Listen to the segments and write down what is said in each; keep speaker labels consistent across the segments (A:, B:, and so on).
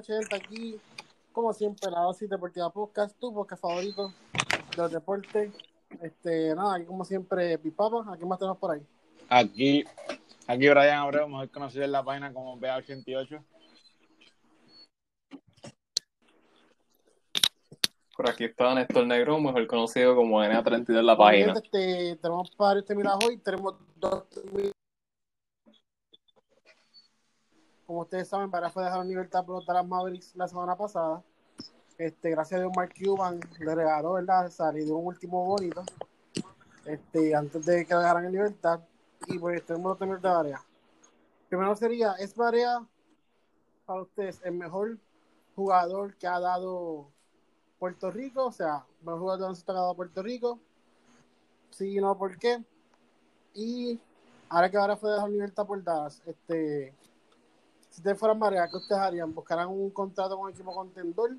A: Noches, gente. Aquí, como siempre, la dosis deportiva podcast, tu podcast favorito de los deportes. Este, nada, aquí como siempre, Pipapa. ¿A quién más tenemos por ahí?
B: Aquí, aquí Brian Abreu, mejor conocido en la página como BA88.
C: Por aquí está Néstor Negro, mejor conocido como NA32 en la página.
A: Este, tenemos varios terminados hoy. Tenemos dos terminados. Como ustedes saben, Vara fue dejado libertad por los Mavericks la semana pasada. Este, gracias a Dios, Mark Cuban le regaló, ¿verdad? Salir de un último bonito. Este, antes de que dejaran en libertad. Y pues tenemos los terminados de Varea. Primero sería, ¿es Varea para ustedes el mejor jugador que ha dado Puerto Rico? O sea, mejor jugador que ha dado Puerto Rico. Sí, no, ¿por qué? Y ahora que ahora fue dejado libertad por Dallas, este, ustedes fueran Marea, ¿qué ustedes harían? ¿Buscarán un contrato con un equipo contendor?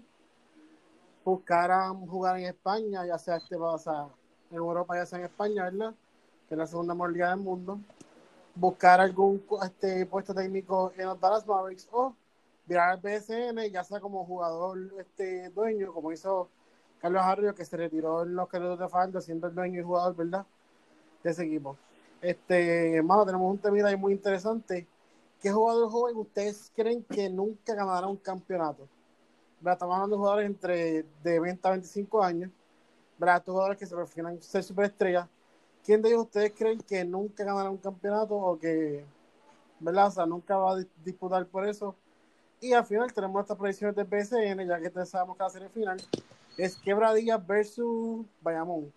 A: ¿Buscarán jugar en España, ya sea este, sea, en Europa, ya sea en España, ¿verdad? Que es la segunda mejor liga del mundo. Buscar algún este, puesto técnico en los Dallas Mavericks o virar al BSN, ya sea como jugador este, dueño, como hizo Carlos Arroyo, que se retiró en los Queridos de Faldo, siendo el dueño y jugador, ¿verdad? De ese equipo. Este, hermano, tenemos un tema ahí muy interesante. ¿Qué jugador joven ustedes creen que nunca ganará un campeonato? ¿Verdad? Estamos hablando de jugadores entre de 20 a 25 años, ¿verdad? Estos jugadores que se prefieren ser superestrellas. ¿Quién de ellos ustedes creen que nunca ganará un campeonato o que, ¿verdad? O sea, nunca va a dis- disputar por eso? Y al final tenemos nuestras predicciones del BSN, ya que sabemos que la serie final es Quebradilla versus Bayamón.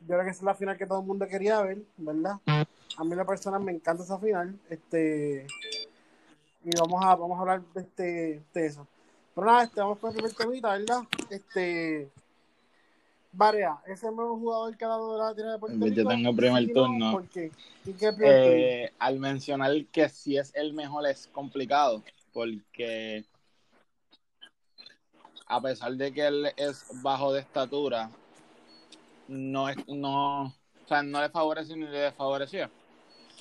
A: Yo creo que esa es la final que todo el mundo quería ver, ¿verdad? A mí la persona me encanta esa final. Este y vamos a vamos a hablar de este de eso. Pero nada, este, vamos con el primer temita, ¿verdad? Este Barea, ¿es el mejor jugador que ha dado de la tierra de Puerto
B: Yo tengo el primer turno.
A: ¿Por qué? ¿Y qué?
B: Eh, al mencionar que si es el mejor es complicado, porque a pesar de que él es bajo de estatura, no es, no, o sea, no le favorece ni le desfavoreció.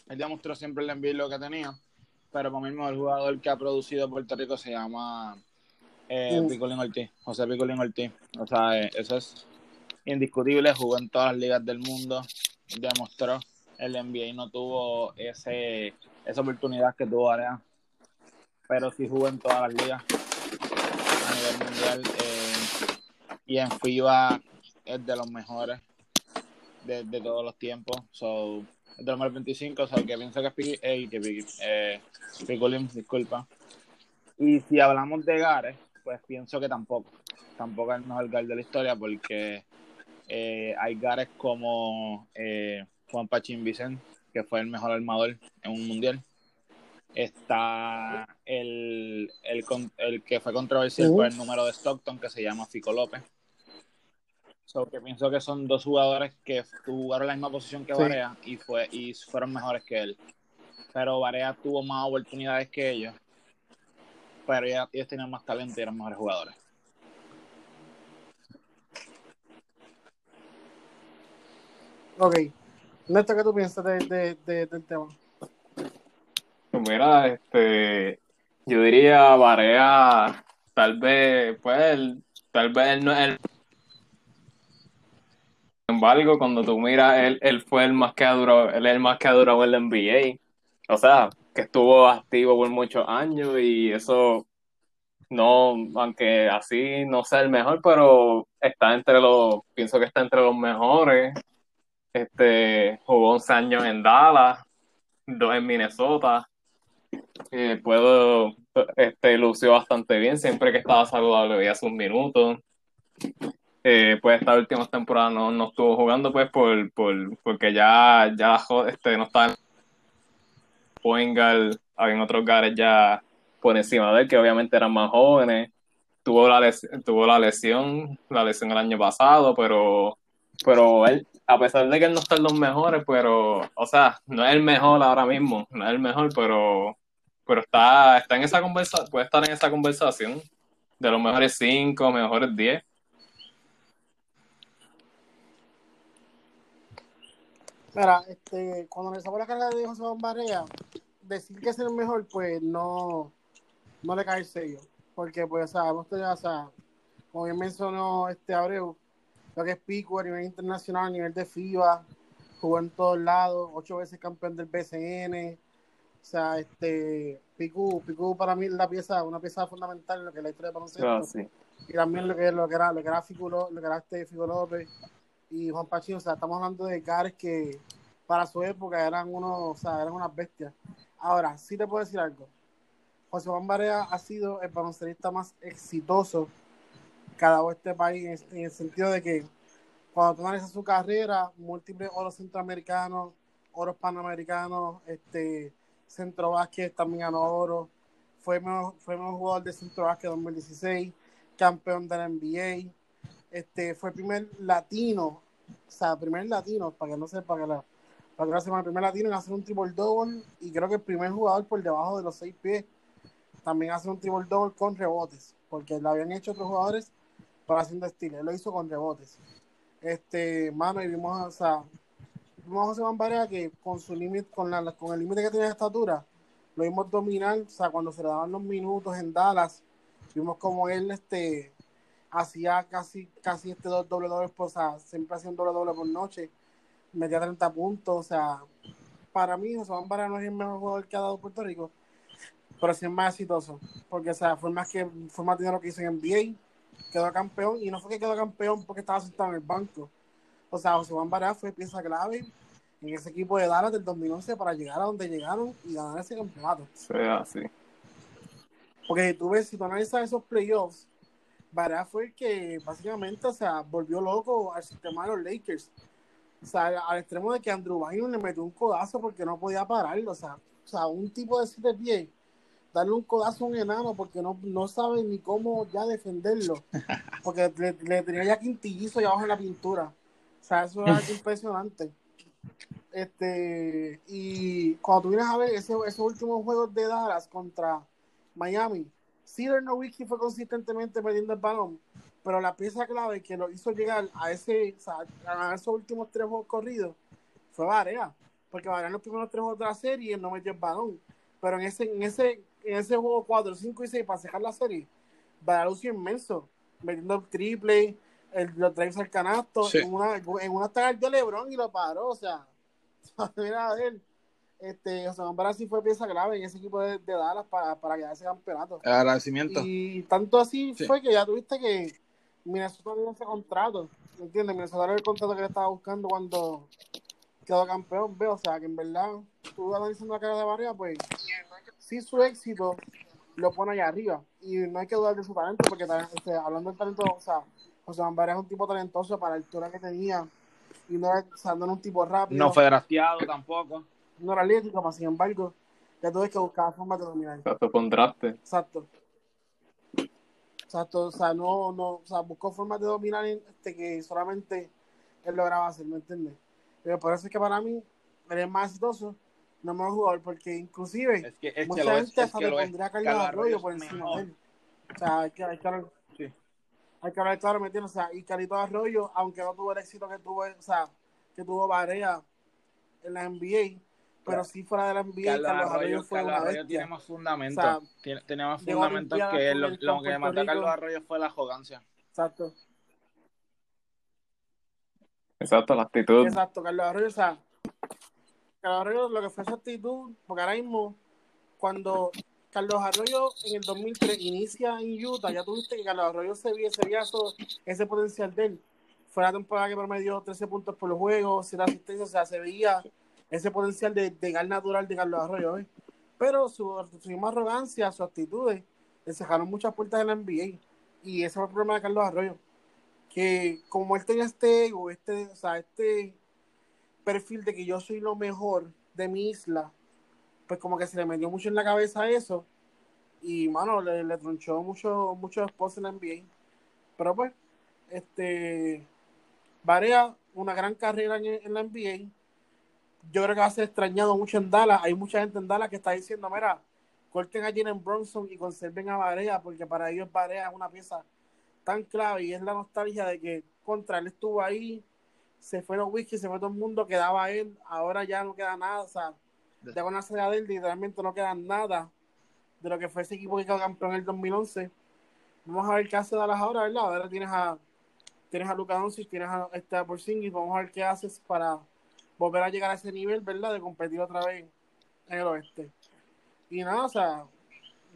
B: Él demostró siempre el envío lo que tenía, pero para mí el mejor jugador que ha producido Puerto Rico se llama eh,
A: Mm.
B: Picolín Ortiz, José Picolín Ortiz. O sea, eh, eso es indiscutible, jugó en todas las ligas del mundo, demostró el NBA no tuvo ese esa oportunidad que tuvo Area, pero sí jugó en todas las ligas a nivel mundial eh, y en FIBA es de los mejores de, de todos los tiempos. So, mejores 25, o sea, que pienso que es Piqui, eh, que Piqui, eh, disculpa. Y si hablamos de Gares, pues pienso que tampoco. Tampoco es el mejor de la historia porque eh, hay Gares como eh, Juan Pachín Vicente, que fue el mejor armador en un mundial. Está el, el, el que fue controversial
A: Ujú.
B: por el número de Stockton, que se llama Fico López. So, que pienso que son dos jugadores que jugaron la misma posición que
A: Sí.
B: Y, fue, y fueron mejores que él. Pero Barea tuvo más oportunidades que ellos. Pero ya- ellos tenían más talento y eran mejores jugadores.
A: Ok. Néstor, ¿qué tú piensas de, de, de- del tema?
C: Pues mira, este, yo diría Barea, tal vez, pues, él- tal vez él no es el. Embargo, cuando tú miras, él, él fue el más que ha durado, él es el más que ha durado en la NBA. O sea, que estuvo activo por muchos años y eso no, aunque así no sea el mejor, pero está entre los, pienso que está entre los mejores. Este, jugó 11 años en Dallas, dos en Minnesota. Eh, puedo, este, lució bastante bien, siempre que estaba saludable veía sus minutos. Eh, pues esta última temporada no, no estuvo jugando pues por, por, porque ya, ya este, no estaba en guard, había otros guards ya por encima de él, que obviamente eran más jóvenes. Tuvo la, tuvo la lesión, la lesión el año pasado, pero, pero él, a pesar de que él no está en los mejores, pero, o sea, no es el mejor ahora mismo, no es el mejor, pero, pero está, está en esa conversación, puede estar en esa conversación de los mejores cinco, mejores diez.
A: Mira, este, cuando analizamos la carrera de José Barea, decir que es el mejor, pues no, no le cae el sello. Porque, pues, o sea, hemos tenido, o sea, como bien mencionó este Abreu, lo que es Pico a nivel internacional, a nivel de FIBA, jugó en todos lados, ocho veces campeón del BCN. O sea, este, Pico, Pico para mí es la pieza, una pieza fundamental en lo que es la historia de baloncesto
C: Ah, sí.
A: y también lo que, lo que era lo que era Fico, Ló- lo que era este Fico López y Juan Pachín, o sea, estamos hablando de caras que para su época eran unos, o sea, eran unas bestias. Ahora, sí te puedo decir algo. José Juan Barea ha sido el baloncelista más exitoso que ha dado este país en, el sentido de que cuando tú analizas su carrera, múltiples oros centroamericanos, oros panamericanos, este centro básquet también ganó oro, fue mejor, fue mejor jugador de centro básquet 2016, campeón de la NBA, este fue el primer latino, o sea, primer latino, para que no sepa que para que no sepa, el primer latino en hacer un triple double y creo que el primer jugador por debajo de los seis pies también hace un triple double con rebotes, porque lo habían hecho otros jugadores para haciendo estilo, él lo hizo con rebotes. Este, mano, y vimos, o sea, vimos a José Barea que con su límite, con la, con el límite que tenía de estatura, lo vimos dominar, o sea, cuando se le daban los minutos en Dallas, vimos como él este hacía casi casi este do- doble doble, o sea, siempre hacía un doble doble por noche, metía 30 puntos, o sea, para mí José Barea no es el mejor jugador que ha dado Puerto Rico, pero sí es más exitoso, porque o sea, fue más que fue más dinero que hizo en NBA, quedó campeón y no fue que quedó campeón porque estaba sentado en el banco. O sea, José Barea fue pieza clave en ese equipo de Dallas del 2011 para llegar a donde llegaron y ganar ese campeonato.
C: sea así.
A: Porque si tú ves, si tú analizas esos playoffs, Barea fue el que básicamente, o sea, volvió loco al sistema de los Lakers. O sea, al extremo de que Andrew Bynum le metió un codazo porque no podía pararlo. O sea, o sea un tipo de siete pies, darle un codazo a un enano porque no, no sabe ni cómo ya defenderlo. Porque le, le tenía ya quintillizo allá abajo en la pintura. O sea, eso era impresionante. Este, y cuando tú vienes a ver ese- esos últimos juegos de Dallas contra Miami, Cedar Nowitzki fue consistentemente metiendo el balón, pero la pieza clave que lo hizo llegar a ese, o sea, a ganar esos últimos tres juegos corridos fue Barea, porque Barea en los primeros tres juegos de la serie no metió el balón, pero en ese, en ese, en ese juego 4, 5 y 6 para sacar la serie, Barea lució inmenso, metiendo el triple, el, los drives al canasto,
B: Sí.
A: en una, en una tarde LeBron y lo paró, o sea, mira a ver, este, José Juan Barea sí fue pieza clave en ese equipo de, de Dallas para, para ganar ese campeonato.
B: Agradecimiento.
A: Y tanto así
B: Sí.
A: fue que ya tuviste que Minnesota dio ese contrato. ¿Entiendes? Minnesota era el contrato que le estaba buscando cuando quedó campeón. Veo, o sea, que en verdad, tú analizando la cara de Barria, pues sí su éxito lo pone allá arriba. Y no hay que dudar de su talento, porque este, hablando del talento, o sea, José Juan es un tipo talentoso para la altura que tenía. Y no era, o sea, no era un tipo rápido,
B: No fue drafteado tampoco.
A: No era atlético, mas sin embargo, ya tuve que buscar formas de dominar.
C: Un draft.
A: Exacto. Exacto, o sea, no, no, o sea, buscó formas de dominar este, que solamente él lograba hacer, ¿me entiendes? Pero por eso es que para mí, él es más exitoso, no mejor jugador, porque inclusive
B: Es que, es que
A: mucha
B: es.
A: gente
B: Es
A: hasta
B: que
A: le pondría a Carlos Arroyo por
B: es
A: encima de él. O sea, hay que, hay que hablar,
B: Sí.
A: hay que hablar claro, ¿me entiendes? O sea, y Carito Arroyo, aunque no tuvo el éxito que tuvo, o sea, que tuvo Barea en la NBA, pero sí fuera de la NBA,
B: Carlos
A: Carlos Arroyo fue
B: Carlos
A: una
B: Arroyo
A: bestia.
B: tiene más fundamento.
A: O sea,
B: tiene, tiene más fundamentos que
A: con
B: lo, lo que mató a Carlos. Arroyo fue la arrogancia.
A: Exacto.
C: Exacto, la actitud.
A: Exacto, Carlos Arroyo, o sea, Carlos Arroyo lo que fue su actitud, porque ahora mismo, cuando Carlos Arroyo en el 2003 inicia en Utah, ya tuviste que Carlos Arroyo se veía, se veía eso- ese potencial de él. Fue la temporada que promedió 13 puntos por juego, 7 asistencias, o sea, se veía ese potencial de, de gal natural de Carlos Arroyo, ¿eh? Pero su, su arrogancia, sus actitudes, le cerraron muchas puertas en la NBA. Y ese fue el problema de Carlos Arroyo. Que como él tenía este ego, este, o sea, este perfil de que yo soy lo mejor de mi isla, pues como que se le metió mucho en la cabeza eso Y, mano, le, le tronchó mucho, muchos en la NBA. Pero pues, este. Barea, una gran carrera en la NBA. Yo creo que va a ser extrañado mucho en Dallas. Hay mucha gente en Dallas que está diciendo, mira, corten a Jalen Bronson y conserven a Barea, porque para ellos Barea es una pieza tan clave y es la nostalgia de que contra él estuvo ahí, se fue los whisky, se fue todo el mundo, quedaba él, ahora ya no queda nada, o sea, ya con la de él literalmente no queda nada de lo que fue ese equipo que quedó campeón en el 2011. Vamos a ver qué hace Dallas ahora, ¿verdad? Ahora tienes a tienes a Luka Doncic, tienes a este Porzingis, vamos a ver qué haces para volver a llegar a ese nivel, ¿verdad? De competir otra vez en el oeste. Y nada, o sea,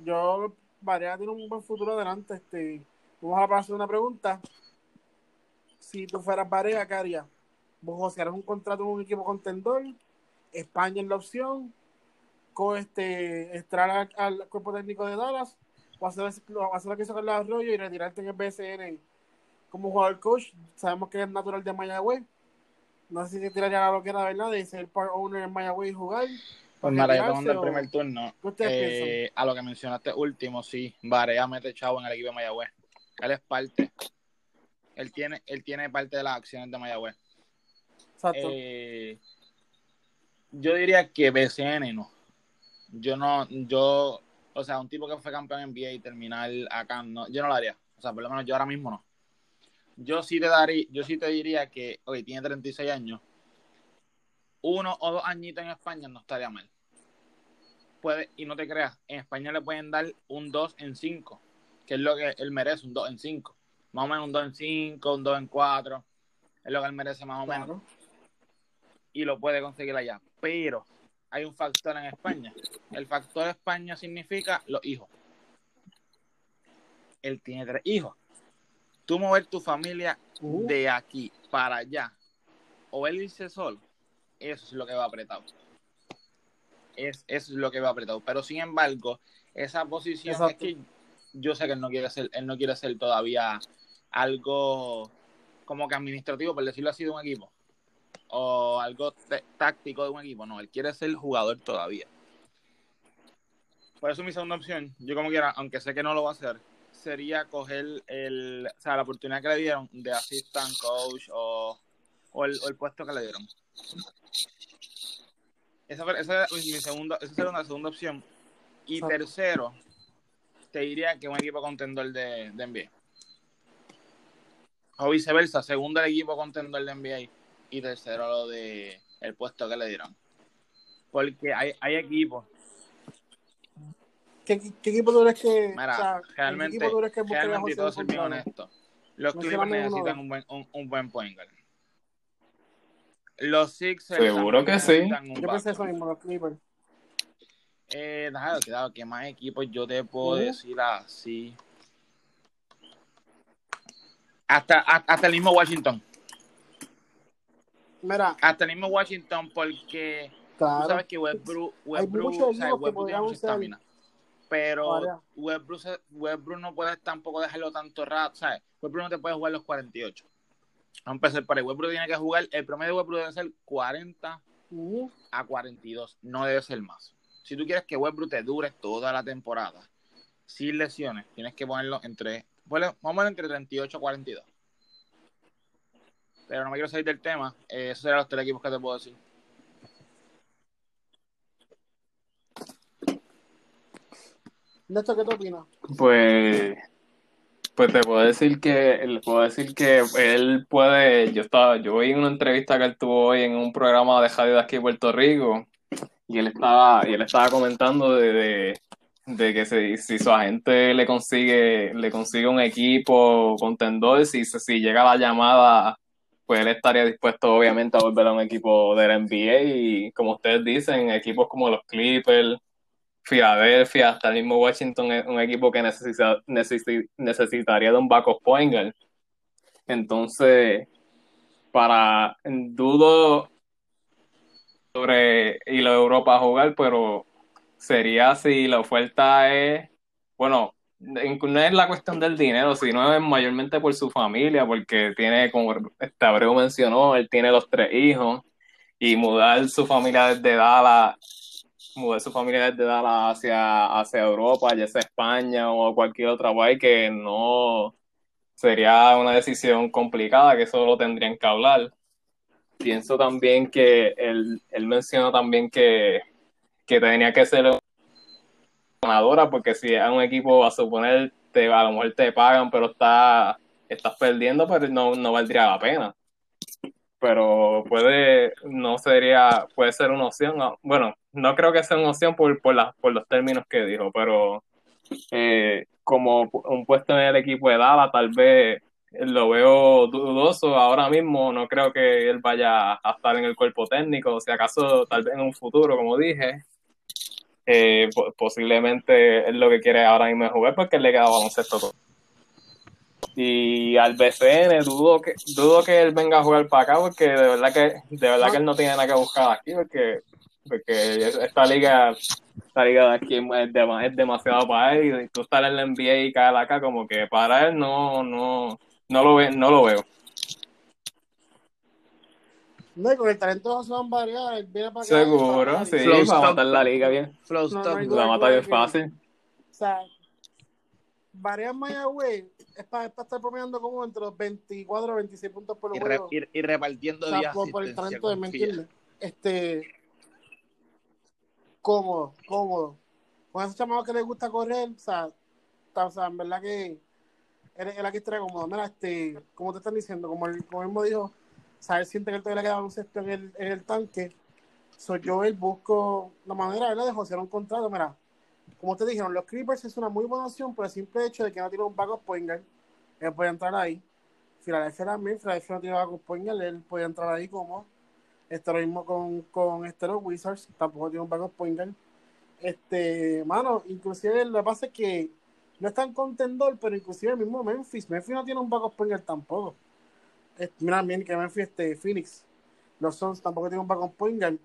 A: yo Varea tiene un buen futuro adelante, este Vamos a pasar una pregunta. Si tú fueras Varea, ¿qué? ¿Vos harás un contrato con un equipo contendor? ¿España es la opción? ¿Con este, entrar al, cuerpo técnico de Dallas? ¿O hacer, hacer lo que hizo Carlos Arroyo y retirarte en el BSN como jugador coach? Sabemos que es natural de Mayagüez. No sé si te tiraría la loquera, ¿verdad? De ser part owner en Mayagüez y jugar.
B: Pues
A: ¿Para
B: mira, yo tomando el primer turno.
A: ¿Qué ustedes
B: eh, a lo que mencionaste último, sí, Barea mete chavo en el equipo de Mayagüez. Él es parte. Él tiene, él tiene parte de las acciones de Mayagüez.
A: Exacto.
B: Eh, yo diría que BCN no. Yo no, yo, o sea, un tipo que fue campeón en NBA y terminar acá, no, yo no lo haría. O sea, por lo menos yo ahora mismo no. Yo sí te daría, yo sí te diría que, oye, tiene 36 años. Uno o dos añitos en España no estaría mal. Puede, y no te creas, en España le pueden dar un 2 en 5, que es lo que él merece, un 2 en 5. Más o menos un 2 en 5, un 2 en 4. Es lo que él merece más o menos
A: claro.
B: y lo puede conseguir allá. Pero hay un factor en España. El factor España significa los hijos. Él tiene tres hijos. Tú mover tu familia
A: Uh.
B: de aquí para allá o él irse solo, eso es lo que va apretado. Es, eso es lo que va apretado. Pero sin embargo, esa posición
A: Exacto.
B: es que yo sé que él no quiere ser, él no quiere ser todavía algo como que administrativo, por decirlo así, de un equipo. O algo táctico de un equipo. No, él quiere ser jugador todavía. Por eso mi segunda opción, yo como quiera, aunque sé que no lo va a hacer, sería coger el, o sea, la oportunidad que le dieron de assistant coach o, o, el, o el puesto que le dieron. Esa, esa es mi segunda, esa sería una segunda opción. Y
A: Exacto.
B: tercero, te diría que un equipo contendor de, de NBA. O viceversa, segundo el equipo contendor de NBA y tercero lo de el puesto que le dieron. Porque hay, hay equipos,
A: ¿Qué, qué equipo tú crees que.
B: Mira,
A: o sea,
B: realmente,
A: ¿qué equipo tú crees que buscaría a
B: realmente todo ser bien honesto, los
A: No
B: Clippers necesitan un buen, un, un buen point guard. Los Sixers
C: Seguro que sí.
A: Yo pensé eso mismo, los Clippers.
B: Eh, déjame, cuidado, ¿qué más equipos yo te puedo decir así? Hasta, hasta, hasta el mismo Washington.
A: Mira,
B: Hasta el mismo Washington, porque tú
A: claro.
B: sabes que Westbrook, Westbrook, o sea, Westbrook tiene mucha estamina. Pero. Westbrook, no puedes tampoco dejarlo tanto rato, ¿sabes? Westbrook no te puede jugar los 48. Vamos a empezar por ahí. Westbrook tiene que jugar, el promedio de Westbrook debe ser 40
A: Ujú.
B: a 42, no debe ser más. Si tú quieres que Westbrook te dure toda la temporada, sin lesiones, tienes que ponerlo entre, vamos a ponerlo entre 38 y 42. Pero no me quiero salir del tema, eh, esos serán los tres equipos que te puedo decir.
A: Néstor, ¿qué tú opinas?
C: Pues, pues te puedo decir que, puedo decir que él puede, yo estaba, yo vi una entrevista que él tuvo hoy en un programa de radio de aquí en Puerto Rico, y él estaba, y él estaba comentando de, de, de que si, si su agente le consigue, le consigue un equipo contendor, si, si llega la llamada, pues él estaría dispuesto obviamente a volver a un equipo de la NBA, y como ustedes dicen, equipos como los Clippers, Filadelfia, hasta el mismo Washington es un equipo que necesita, necesi- necesitaría de un backup point guard. Entonces, para dudo sobre ir a Europa a jugar, pero sería si la oferta es, bueno, no es la cuestión del dinero, sino es mayormente por su familia, porque tiene, como este Abreu mencionó, él tiene los tres hijos y mudar su familia desde Dallas mudar su familia desde Dallas hacia, hacia Europa, ya sea España o cualquier otra país, que no sería una decisión complicada, que eso lo tendrían que hablar. Pienso también que él, él mencionó también que, que tenía que ser ganadora, porque si es un equipo, a suponer, te, a lo mejor te pagan, pero está, estás perdiendo, pero no, no valdría la pena pero puede, no sería, puede ser una opción. Bueno, no creo que sea una opción por, por, por los términos que dijo, pero eh, como un puesto en el equipo de Dala, tal vez lo veo dudoso ahora mismo, no creo que él vaya a estar en el cuerpo técnico, si acaso tal vez en un futuro, como dije, eh, posiblemente es lo que quiere ahora mismo jugar porque le queda baloncesto todo. Y al BCN dudo que dudo que él venga a jugar para acá porque de verdad que de verdad que él no tiene nada que buscar aquí porque porque esta liga esta liga de aquí es, demasiado para él y tú estar en la NBA y caer acá como que para él no no no lo ve, no lo veo.
A: No, y con el talento de José Van él viene para acá.
C: Seguro, sí, va a matar la liga bien.
B: Flow
A: No, no
C: bien fácil.
A: O Barea Mayagüez es para, es para estar promediando como entre los 24 o 26 puntos por
B: Y, re-
A: juego.
B: y- y repartiendo
A: O sea,
B: días
A: por, por el talento de,
B: con
A: ¿me
B: Filla.
A: entiendes? Este, cómodo, cómodo. Con esos chamados que les gusta correr, o sea, está- o sea en verdad que él, él aquí estaría cómodo. Mira, este, como te están diciendo, como él, como mismo dijo, o sea, él siente que él todavía le queda un sexto en el, en el tanque. Soy yo, él busco la manera ¿verdad? de josear un contrato. Mira, como te dijeron, los Creepers es una muy buena opción por el simple hecho de que no tiene un backup point guard. Él puede entrar ahí. Filadelfia también, Filadelfia no tiene backup point guard, él puede entrar ahí como. Este lo mismo con, con este, los Wizards, tampoco tiene un backup point guard. Este, mano, inclusive lo que pasa es que no es tan contendor, pero inclusive el mismo Memphis, Memphis no tiene un backup point guard tampoco. Eh, mira bien que Memphis, este, Phoenix, los Suns tampoco tienen un backup point guard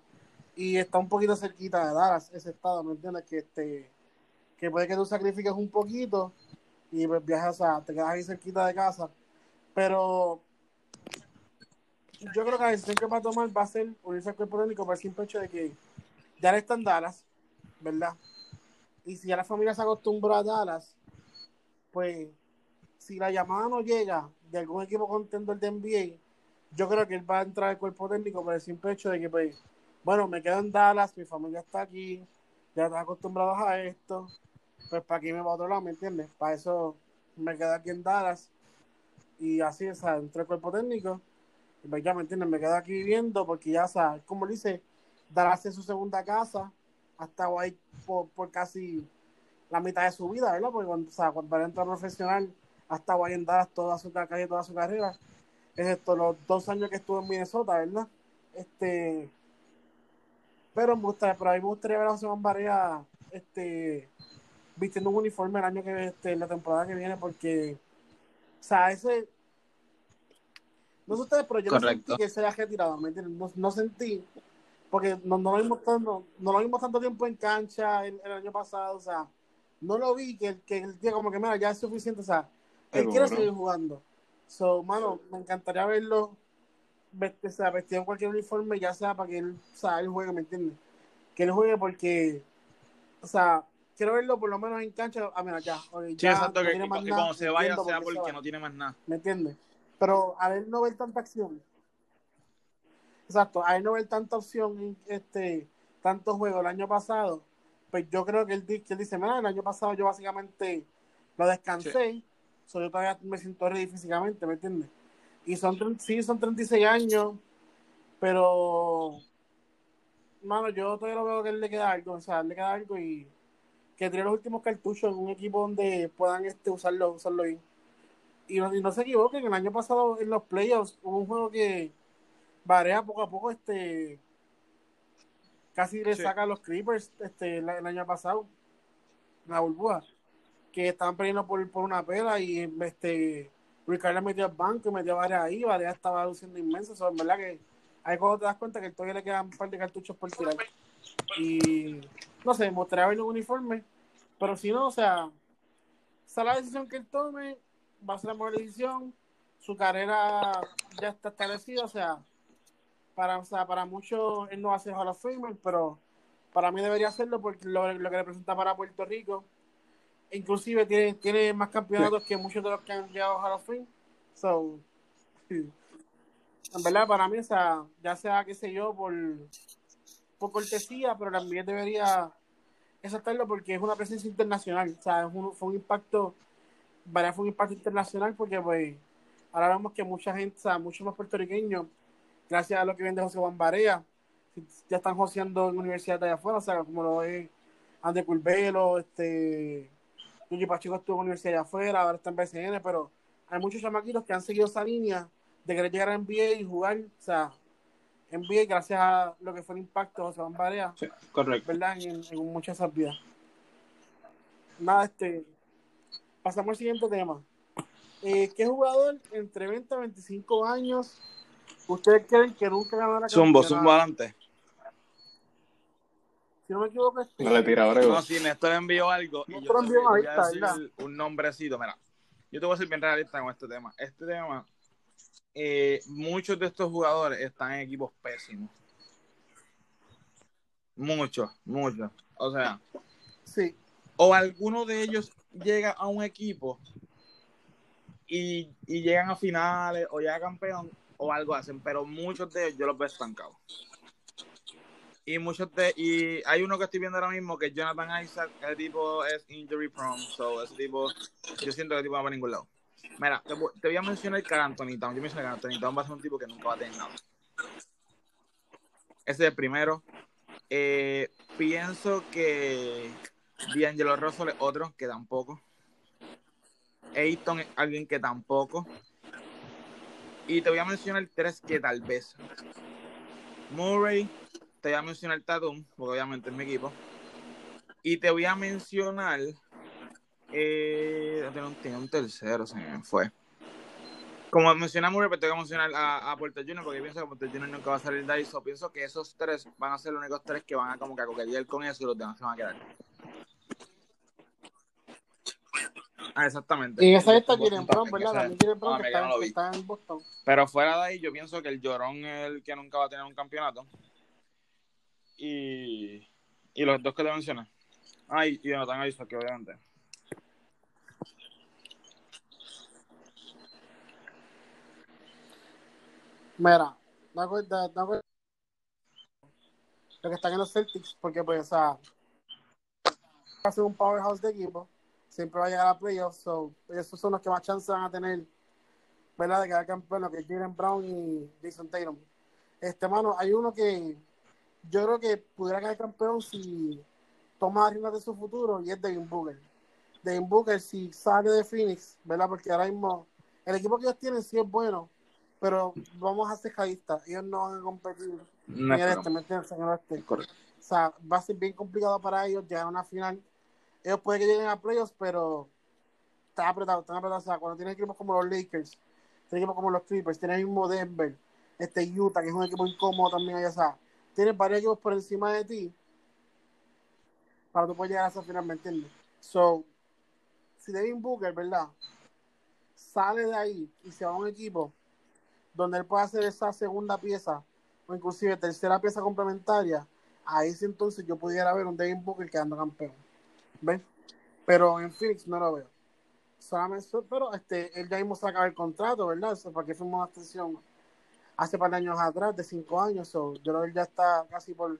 A: y está un poquito cerquita de Dallas, ese estado, ¿me entiendes? Que este, que puede que tú sacrifiques un poquito y pues viajas a, te quedas ahí cerquita de casa, pero yo creo que la decisión que va a tomar va a ser unirse al cuerpo técnico por el simple hecho de que ya le están Dallas, ¿verdad? Y si ya la familia se acostumbró a Dallas, pues si la llamada no llega de algún equipo contendor de NBA, yo creo que él va a entrar al cuerpo técnico por el simple hecho de que, pues, bueno, me quedo en Dallas, mi familia está aquí, ya están acostumbrados a esto, pues para aquí me va a otro lado, ¿me entiendes? Para eso me quedo aquí en Dallas y así, o sea, entré al cuerpo técnico pues ya, ¿me entiendes? Me quedo aquí viviendo porque ya, o sea, como dice, Dallas es su segunda casa, ha estado ahí por, por casi la mitad de su vida, ¿verdad? Porque cuando, o sea, cuando entra profesional, ha estado ahí en Dallas toda su, casi toda su carrera, excepto los dos años que estuvo en Minnesota, ¿verdad? Este, pero me gustaría, pero a mí me gustaría ver a José este, vistiendo un uniforme el año que este, la temporada que viene, porque, o sea, ese, no sé ustedes, pero yo no sentí que se haya retirado, ¿me entienden? No, no sentí, porque no, no, lo vimos tanto, no lo vimos tanto tiempo en cancha el, el año pasado, o sea, no lo vi que, que el día como que, mira, ya es suficiente, o sea, él
C: Seguro.
A: quiere seguir jugando. So, mano, me encantaría verlo o sea, vestido en cualquier uniforme, ya sea para que él, o sea, él juegue, ¿me entiendes? Que él juegue porque, o sea, quiero verlo por lo menos en cancha. Ah, mira, ya.
B: Sí,
A: ya
B: exacto,
A: no
B: que,
A: tiene
B: que-
A: más nada,
B: cuando se vaya sea
A: se
B: porque
A: va,
B: no tiene más nada.
A: ¿Me entiendes? Pero a él no ver tanta acción. Exacto, a él no ver tanta opción, este, tantos juegos el año pasado, pues yo creo que él, que él dice, mira, el año pasado yo básicamente lo descansé, so yo todavía me siento ready físicamente, ¿me entiendes? Y son, sí, son 36 años, pero, mano, yo todavía lo veo que él le queda algo, o sea, él le queda algo y que tiene los últimos cartuchos en un equipo donde puedan este, usarlo, usarlo bien. Y no, y no se equivoquen, el año pasado en los playoffs hubo un juego que Varea poco a poco este casi le
B: Sí.
A: saca a los Creepers este el, el año pasado la burbuja que estaban perdiendo por, por una pela y este Ricardo metió al banco y metió a Varea ahí Varea estaba luciendo inmenso so, en verdad que ahí cuando te das cuenta que todavía le quedan un par de cartuchos por tirar y no sé, gustaría verlo en uniforme pero si no, o sea esa es la decisión que él tome va a ser la mejor decisión su carrera ya está establecida, o sea, para, o sea, para muchos él no ser Hall of Famer, pero Para mí debería hacerlo porque lo, lo que representa para Puerto Rico. Inclusive tiene, tiene más campeonatos que muchos de los que han llegado a los fin. So, sí. en verdad, para mí, o sea, ya sea, qué sé yo, por, por cortesía, pero también debería exaltarlo porque es una presencia internacional. O sea, un- fue un impacto, para fue un impacto internacional porque, pues, ahora vemos que mucha gente, o sea, muchos más puertorriqueños, gracias a lo que viene de José Juan Barea, ya están joseando en universidades de allá afuera, o sea, como lo es Ande Curvelo, este, Yuji Pacheco estuvo en universidad allá afuera, ahora está en BCN, pero hay muchos chamaquitos que han seguido esa línea de querer llegar a NBA y jugar, o sea, NBA gracias a lo que fue el impacto de José Juan Barea,
B: Sí, correcto.
A: ¿verdad? En, en muchas de esas vidas. Nada, este, pasamos al siguiente tema. Eh, ¿Qué jugador entre 20 a 25 años ustedes creen que nunca ganará
B: Zumbo, zumbo adelante.
A: Si no me equivoco, este,
C: No le tira brego.
B: No, si Néstor envió algo.
A: Néstor
B: te
A: envió una
B: a
A: lista,
B: decir
A: ¿verdad?
B: un nombrecito. Mira, yo te voy a ser bien realista con este tema. Este tema, eh, muchos de estos jugadores están en equipos pésimos. Muchos, muchos. O sea,
A: sí,
B: o alguno de ellos llega a un equipo y, y llegan a finales o llega campeón o algo hacen, pero muchos de ellos yo los veo estancados. Y muchos de y hay uno que estoy viendo ahora mismo que es Jonathan Isaac, ese tipo es injury prone, so ese tipo yo siento que ese tipo no va a ningún lado. Mira, te, voy- a mencionar que Anthony Town. Yo mencioné que Anthony Town va a ser un tipo que nunca va a tener nada. Ese es el primero. Eh, pienso que D'Angelo Russell es otro que tampoco. Ayton es alguien que tampoco. Y te voy a mencionar tres que tal vez. Murray, te voy a mencionar Tatum, porque obviamente es mi equipo. Y te voy a mencionar. Eh, tengo un, tercero, se me fue. Como pero te voy a mencionar a, a Porter Jr., porque pienso que Porter Jr. nunca va a salir de ahí. So, pienso que esos tres van a ser los únicos tres que van a como que a coquetear con eso y los demás se van a quedar. Ah, exactamente.
A: y esa Jalen Brown,
B: también,
A: ¿verdad?
B: que
A: También Brown
B: Ah,
A: que está, que está en Boston.
B: Pero fuera de ahí, yo pienso que el llorón es el que nunca va a tener un campeonato. Y, y los dos que te mencioné. Ah, y, y Jonathan Isaac, que obviamente.
A: Mira, da cuenta, da cuenta lo que están en los Celtics, porque pues, a ser un powerhouse de equipo, siempre va a llegar a playoffs, so, esos son los que más chance van a tener, ¿verdad? De quedar campeón, que es Jalen Brown y Jason Tatum. Este, mano, hay uno que yo creo que pudiera quedar campeón si toma riendas de su futuro y es Devin Booker. Devin Booker, si sale de Phoenix, ¿verdad? Porque ahora mismo el equipo que ellos tienen sí es bueno, pero vamos a ser realistas, ellos no van a competir
B: No
A: en el
B: pro-
A: este, ¿me entiendes? En este.
B: correcto.
A: O sea, va a ser bien complicado para ellos llegar a una final. Ellos pueden que lleguen a playoffs, pero están apretados, están apretados. O sea, cuando tienes equipos como los Lakers, tienes equipos como los Clippers, tienes el mismo Denver, este Utah, que es un equipo incómodo también allá, o sea, tienes varios equipos por encima de ti para tú poder llegar a esa final, ¿me entiendes? So, si Devin Booker, ¿verdad? Sale de ahí y se va a un equipo donde él puede hacer esa segunda pieza o inclusive tercera pieza complementaria, ahí sí entonces yo pudiera ver un Devin Booker quedando campeón. ¿Ven? Pero en Phoenix no lo veo. Solamente, pero este, él ya mismo se el contrato, ¿verdad? ¿Para qué firmó una extensión hace par de años atrás, de cinco años? So, yo creo que él ya está casi por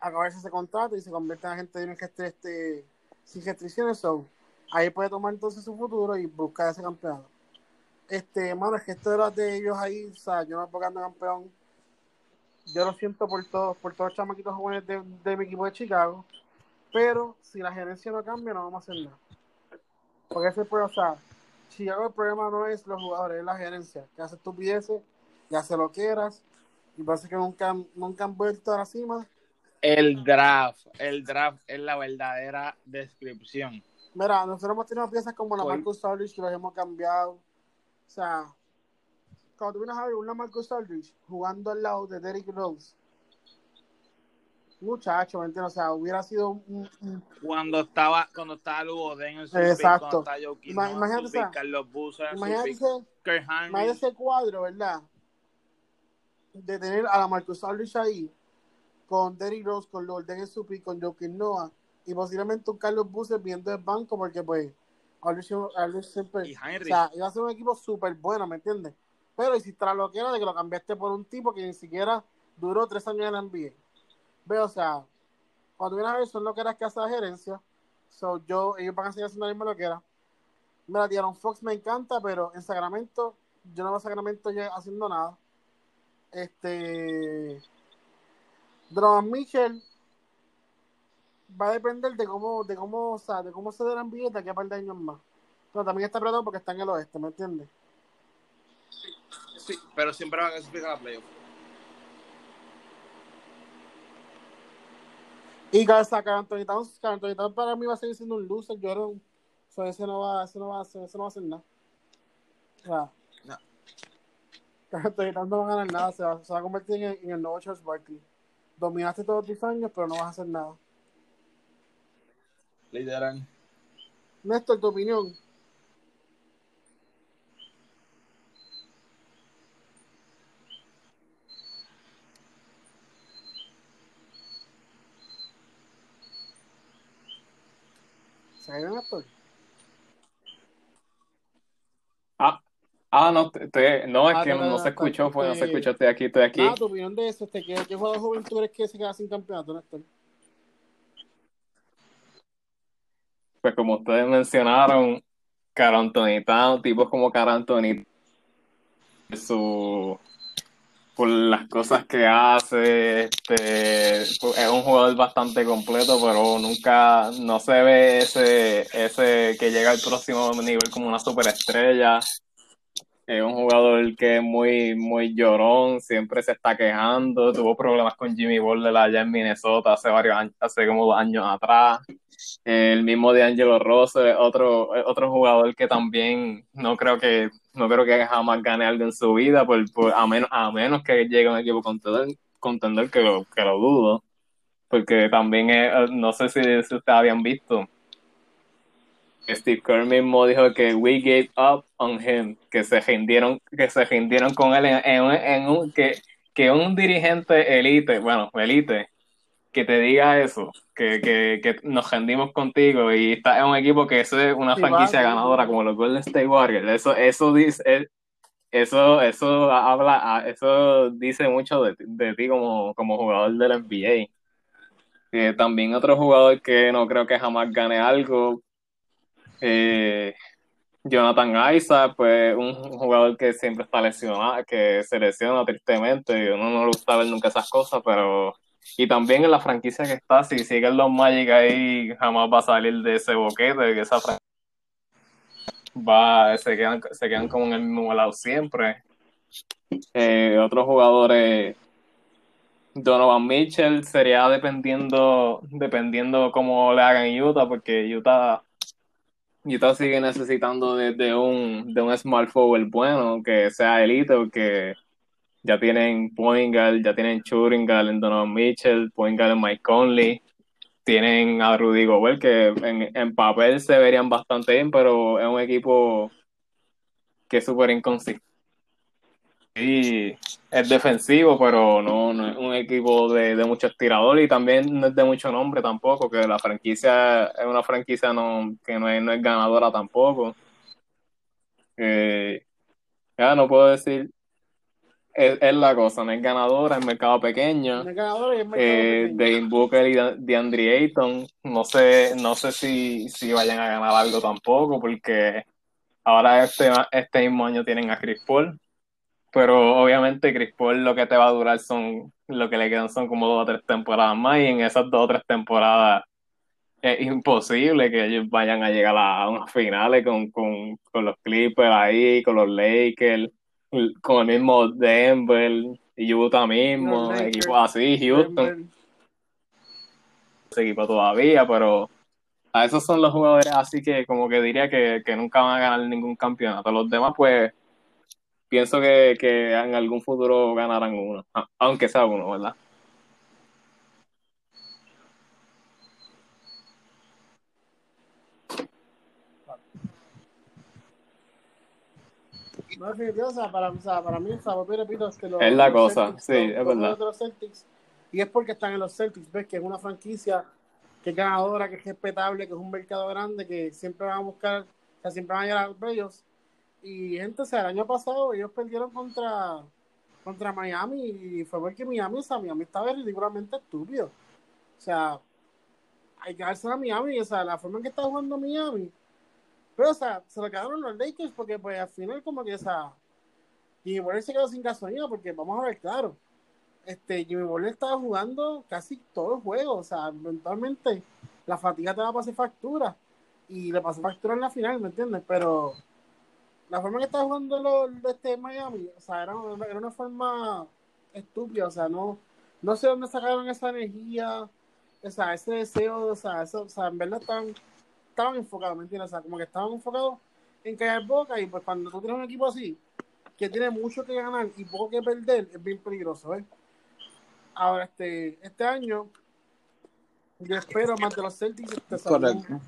A: acabarse ese contrato y se convierte en agente este, este, sin restricciones. So, ahí puede tomar entonces su futuro y buscar ese campeonato. Este, mano, es que esto los de ellos ahí, o sea, yo no puedo quedando campeón. Yo lo siento por todos, por todos los chamaquitos jóvenes de, de mi equipo de Chicago. Pero si la gerencia no cambia, no vamos a hacer nada. Porque ese puede, o sea, Chicago el problema no es los jugadores, es la gerencia, que hace estupideces, que hace lo que quieras, y parece que nunca, han- nunca han vuelto a la cima.
B: El draft, el draft es la verdadera descripción.
A: Mira, nosotros hemos tenido piezas como la Marcus Aldridge que los hemos cambiado. O sea, cuando tú vienes a ver una Marcus Aldridge jugando al lado de Derrick Rose, muchacho, ¿me entiendes? O sea, hubiera sido un,
B: Cuando estaba, cuando estaba Lugo en su
A: Exacto.
B: pick, cuando estaba Joaquín
A: Ima- imagínate,
B: Carlos
A: ese, imagínate cuadro, ¿verdad? De tener a la Marcus Aldridge ahí con Derrick Rose, con Lord Dennis Supi, con Joaquin Noah y posiblemente un Carlos Buses viendo el banco porque pues Aldridge Aldridge siempre
B: Y Henry.
A: o sea, iba a ser un equipo súper bueno, ¿me entiendes? Pero hiciste la loquera de que lo cambiaste por un tipo que ni siquiera duró tres años en la NBA. Ve, o sea, cuando vienes a ver, son loqueras que hace la gerencia. So, yo, ellos van a seguir haciendo la misma loquera. Mira, Diaron Fox me encanta, pero en Sacramento, yo no veo a Sacramento ya haciendo nada. Este. Donovan Mitchell va a depender de cómo, de cómo, o sea, de cómo se den billetes de aquí a par de años más. Pero también está apretado porque está en el oeste, ¿me entiendes?
B: Sí, pero siempre van a clasificar a playoff.
A: Y Carl Anthony Towns, Anthony Towns para mí va a seguir siendo un loser, yo no, so, ese no va, ese no va, a hacer- ese no va a hacer nada. O sea,
B: No.
A: Anthony Towns no va a ganar nada, se va, se va a convertir en, en el nuevo Charles Barkley. Dominaste todos tus años, pero no vas a hacer nada.
B: Literal.
A: Néstor, tu opinión. ¿Se cayó Néstor?
C: Ah, ah no, te- te- no, es
A: Ah,
C: que
A: no, no,
C: no
A: no,
C: se escuchó, pues no se escuchó, estoy aquí, estoy aquí.
A: Nada, tu opinión de eso, este, ¿qué, qué jugador joven tú crees que se queda sin campeonato, Néstor?
C: Pues como ustedes mencionaron, Carl Anthony Towns, tipos como Carl Anthony, su, por las cosas que hace, este, es un jugador bastante completo, pero nunca, no se ve ese, ese que llega al próximo nivel como una superestrella. Es un jugador que es muy, muy llorón, siempre se está quejando, tuvo problemas con Jimmy Butler allá en Minnesota hace varios años, hace como dos años atrás. El mismo de Angelo Rose, otro, otro jugador que también no creo que, no creo que jamás gane algo en su vida, por, por- a, menos, a menos que llegue un equipo contender, contender que, lo, que lo dudo. Porque también, es- no sé si, si ustedes habían visto, Steve Kerr mismo dijo que we gave up on him, que se rindieron, que se rindieron con él en, en en un- que, que un dirigente elite, bueno, elite, que te diga eso, que, que, que nos rendimos contigo y está en un equipo que es una
A: Sí,
C: franquicia
A: va,
C: ganadora como los Golden State Warriors, eso, eso dice, eh, eso, eso habla, ah, eso dice mucho de, ti- de ti como, como jugador del NBA. Eh, también otro jugador que no creo que jamás gane algo, eh, Jonathan Isaac, pues un jugador que siempre está lesionado, que se lesiona tristemente, y uno no le gusta ver nunca esas cosas, pero y también en la franquicia que está, si siguen los Magic ahí, jamás va a salir de ese boquete, que esa franquicia va, se quedan, se quedan como en el mismo lado siempre. Eh, otros jugadores, Donovan Mitchell sería dependiendo, dependiendo cómo le hagan Utah, porque Utah Utah sigue necesitando de, de un, de un small forward bueno, que sea elite, porque ya tienen point guard, ya tienen guard en Donovan Mitchell, point guard en Mike Conley, tienen a Rudy Gobert, que en, en papel se verían bastante bien, pero es un equipo que es súper inconsistente. Y es defensivo, pero no, no es un equipo de, de muchos tiradores y también no es de mucho nombre tampoco, que la franquicia es una franquicia no, que no es, no es ganadora tampoco. Eh, ya no puedo decir, es, es la cosa, no es ganadora, es mercado pequeño.
A: No es ganador y es mercado
C: Eh,
A: pequeño.
C: Devin Booker y Da- DeAndre Ayton, no sé, no sé si, si vayan a ganar algo tampoco, porque ahora este, este mismo año tienen a Chris Paul, pero obviamente Chris Paul lo que te va a durar son, lo que le quedan son como dos o tres temporadas más, y en esas dos o tres temporadas es imposible que ellos vayan a llegar a a unas finales con, con, con los Clippers ahí, con los Lakers, con el mismo Denver, Utah mismo,
A: Lakers,
C: equipos así, Houston
A: Denver.
C: ese equipo todavía, pero a esos son los jugadores así que como que diría que, que nunca van a ganar ningún campeonato. Los demás, pues, pienso que, que en algún futuro ganarán uno, aunque sea uno, ¿verdad?
A: No, definitivo, o sea, para, o sea, para mí, o sea, y repito, es que los,
C: Es la
A: los
C: cosa,
A: Celtics,
C: sí,
A: los-
C: es verdad.
A: los Celtics Y es porque están en los Celtics, ves que es una franquicia que es ganadora, que es respetable, que es un mercado grande, que siempre van a buscar, o sea, siempre van a llegar a los playoffs. Y gente, o sea, el año pasado ellos perdieron contra, contra Miami y fue porque Miami, o sea, Miami estaba ridículamente estúpido. O sea, hay que darse a Miami, o sea, la forma en que está jugando Miami. Pero, o sea, se lo quedaron los Lakers porque, pues, al final, como que, o sea, Jimmy Butler se quedó sin gasolina porque, vamos a ver, claro, este, Jimmy Butler estaba jugando casi todos los juegos, o sea, eventualmente la fatiga te va a pasar factura y le pasó factura en la final, ¿me entiendes? Pero la forma que estaba jugando de este Miami, o sea, era, era una forma estúpida, o sea, no, no sé dónde sacaron esa energía, o sea, ese deseo, o sea, eso, o sea, en verdad estaban, estaban enfocados, ¿me entiendes? O sea, como que estaban enfocados en callar boca y pues cuando tú tienes un equipo así, que tiene mucho que ganar y poco que perder, es bien peligroso, ¿eh? Ahora, este, este año, yo espero más de los Celtics, este,
B: Correcto.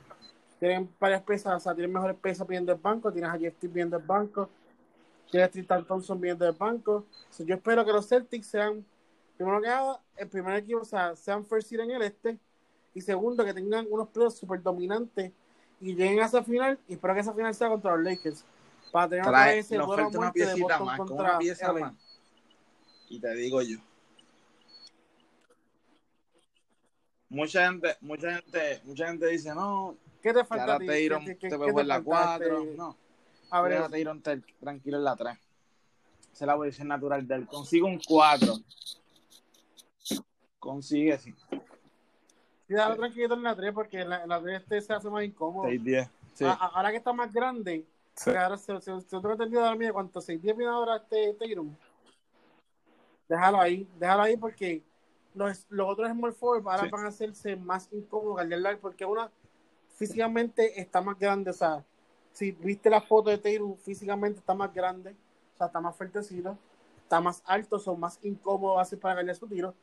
A: tienen varias pesas, o sea, tienen mejores pesas viendo el banco, tienes a Jeff viendo el banco, tienes a Tristan Thompson viendo el banco. Yo espero que los Celtics sean, primero que nada, el primer equipo, o sea, sean first seed en el este, y segundo, que tengan unos playoffs súper dominantes y lleguen a esa final, y espero que esa final sea contra los Lakers. Para tener otra
B: Trae,
A: vez ese duelo
B: una
A: de
B: más,
A: contra
B: una pieza
A: LA.
B: más. Y te digo yo. Mucha gente, mucha gente, mucha gente dice, no,
A: ¿Qué te falta
B: ahora
A: a ti?
B: te dieron,
A: ¿Qué-
B: te
A: qué-
B: pegó
A: qué te
B: en la
A: falta,
B: 4.
A: este?
B: No,
A: A ver,
B: Tyron tel- tranquilo en la 3. Esa es la posición natural de él. Consigue un 4. Consigue, sí.
A: Dale tranquilito en la 3 porque en la, en la 3 este se hace más incómodo.
B: 6-10. Sí.
A: A- a- ahora que está más grande,
C: Sí.
A: ahora se, se, se tengo entendido ahora mía, ¿cuánto? ¿6 10 viene ahora este, este Iron? Déjalo ahí, déjalo ahí porque los, los otros Small Forward ahora
B: Sí.
A: van a hacerse más incómodos al porque una físicamente está más grande, o sea, si viste la foto de Taylor, físicamente está más grande, o sea, está más fuertecito, está más alto, son más incómodos para ganar su tiro.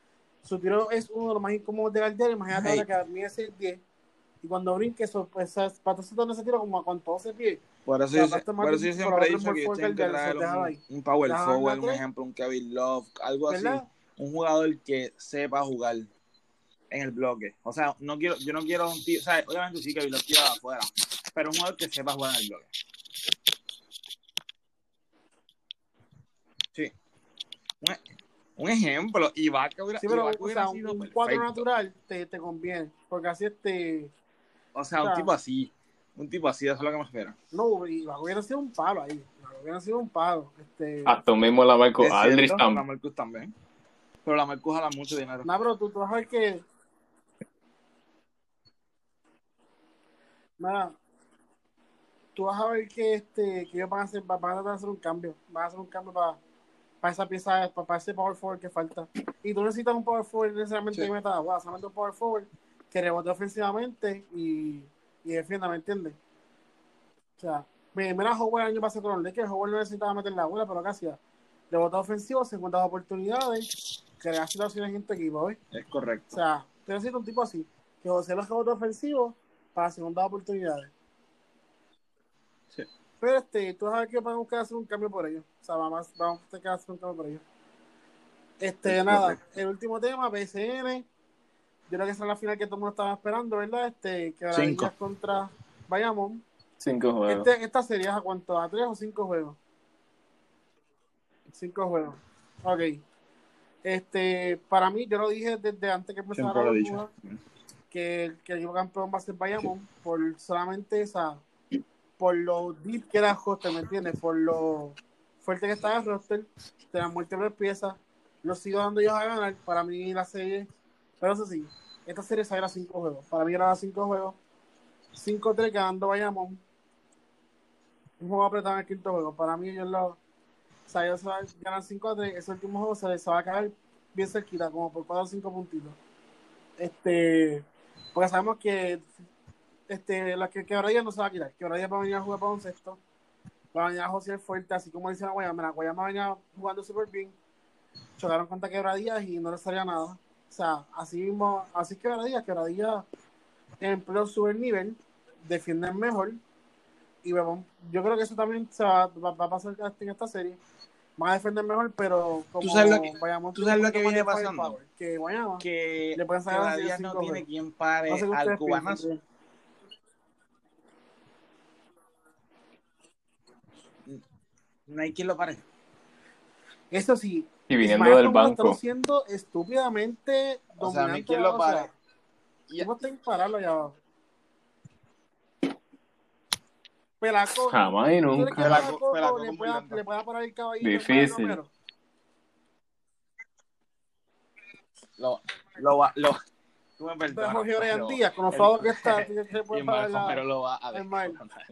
A: Su tiro es uno de los más incómodos de galdear, imagínate
B: Hey.
A: ahora que mide 6 10 y cuando brinque, eso, pues, esas- para todo ese tiro como con 12 pies.
B: Por eso,
A: sea,
B: yo,
A: basta más
B: por eso yo siempre he dicho que
A: small
B: tienen que traer un, power
A: la
B: forward, un ejemplo, un Kevin Love, algo así. Un jugador que sepa jugar en el bloque. O sea, no quiero, yo no quiero un tío, o sea, obviamente sí Kevin Love tira afuera, pero un jugador que sepa jugar en el bloque. Sí. Un, ejemplo, Ibaka hubiera,
A: Sí, pero
B: Ibaka
A: o sea,
B: sido
A: un
B: perfecto.
A: 4 natural te, te conviene, porque así este,
B: O sea, un
A: o sea,
B: tipo así. Un tipo así, eso es lo que me espera.
A: no, y hubiera sido un palo ahí, hubiera sido un palo. Este,
C: Hasta mismo la Marco
B: Es
C: Aldridge
B: cierto, la
C: también.
B: Marcus también. Pero la Marcus jala mucho dinero.
A: no, pero tú, tú vas a ver que, nada, tú vas a ver que este, que ellos van a hacer, van a tratar de hacer un cambio, van a hacer un cambio para, para esa pieza, para, ese power forward que falta. Y tú necesitas un power forward necesariamente
B: Sí.
A: meta agua, solamente un power forward que rebote ofensivamente y, y defienda, ¿me entiendes? O sea, mi- mira Howard el año pasado con los Lakers, Howard no necesitaba meter la bola, pero casi rebotado ofensivo, 50 oportunidades, crear situaciones en tu equipo, ¿ves?
B: Es
A: O
B: correcto.
A: sea, tú necesitas un tipo así, que José los rebotes ofensivos para segundas oportunidades. Pero este, tú sabes que van a buscar hacer un cambio por ellos. O sea, vamos, vamos a tener que hacer un cambio por ellos. Este,
B: Es
A: nada, el último tema, PSN. Yo creo que esa es la final que todo el mundo estaba esperando, ¿verdad? Este, que
B: Cinco.
A: Contra Bayamón.
C: Cinco juegos.
A: Este, esta es a cuánto, a tres o cinco juegos. Cinco juegos. Ok. Este, para mí, yo lo dije desde antes que empezara
B: Siempre lo he
A: la que, que el equipo campeón va a ser Bayamón por solamente esa, por lo deep que era el roster, ¿me entiendes? Por lo fuerte que estaba el roster, te dan múltiples piezas, lo sigo dando ellos a ganar, para mí la serie, pero eso sí, esta serie se era cinco juegos, para mí era cinco juegos, 5-3 ganando Bayamón, un juego apretado en el quinto juego, para mí ellos lo, o sea, ellos se van a ganar 5-3, ese último juego se, les va a caer bien cerquita, como por 4 o 5 puntitos. Este, porque sabemos que este, la que quebradilla no se va a quitar. Quebradilla va a venir a jugar para un sexto. Va a venir a josear fuerte, así como dice la Guayama. La Guayama venía jugando súper bien. Chocaron contra quebradillas y no les salía nada. O sea, así mismo, así quebradillas en pleno sube el nivel, defienden mejor. Y vamos, yo creo que eso también se va, va- va a pasar en esta serie. van a defender mejor, pero como
B: ¿Tú sabes lo que- tú sabes lo que viene pasando?
A: Que Guayama.
B: que
A: Le pueden sacar
B: no tiene quien pare
A: No sé qué
B: al cubanazo.
A: piensan,
B: No hay quien lo pare.
A: Eso sí.
C: Y viniendo
A: Ismael
C: del
A: Romero está
C: banco.
A: siendo estúpidamente
B: O sea, mí
A: dominante.
B: quien lo pare. Y-
A: ¿Cómo está imparable allá abajo? Pelaco.
C: Jamás y
A: ¿tú crees que
C: nunca.
B: Pelaco-
A: Pelaco
B: Pelaco
A: le pueda, le pueda parar el caballito?
C: Difícil.
B: Lo, lo va, lo, tú me perdonas,
A: Jorge
B: pero
A: Díaz, con los que está, se puede
B: y
A: parar
B: Marco
A: la-
B: Romero lo va a descuadrar.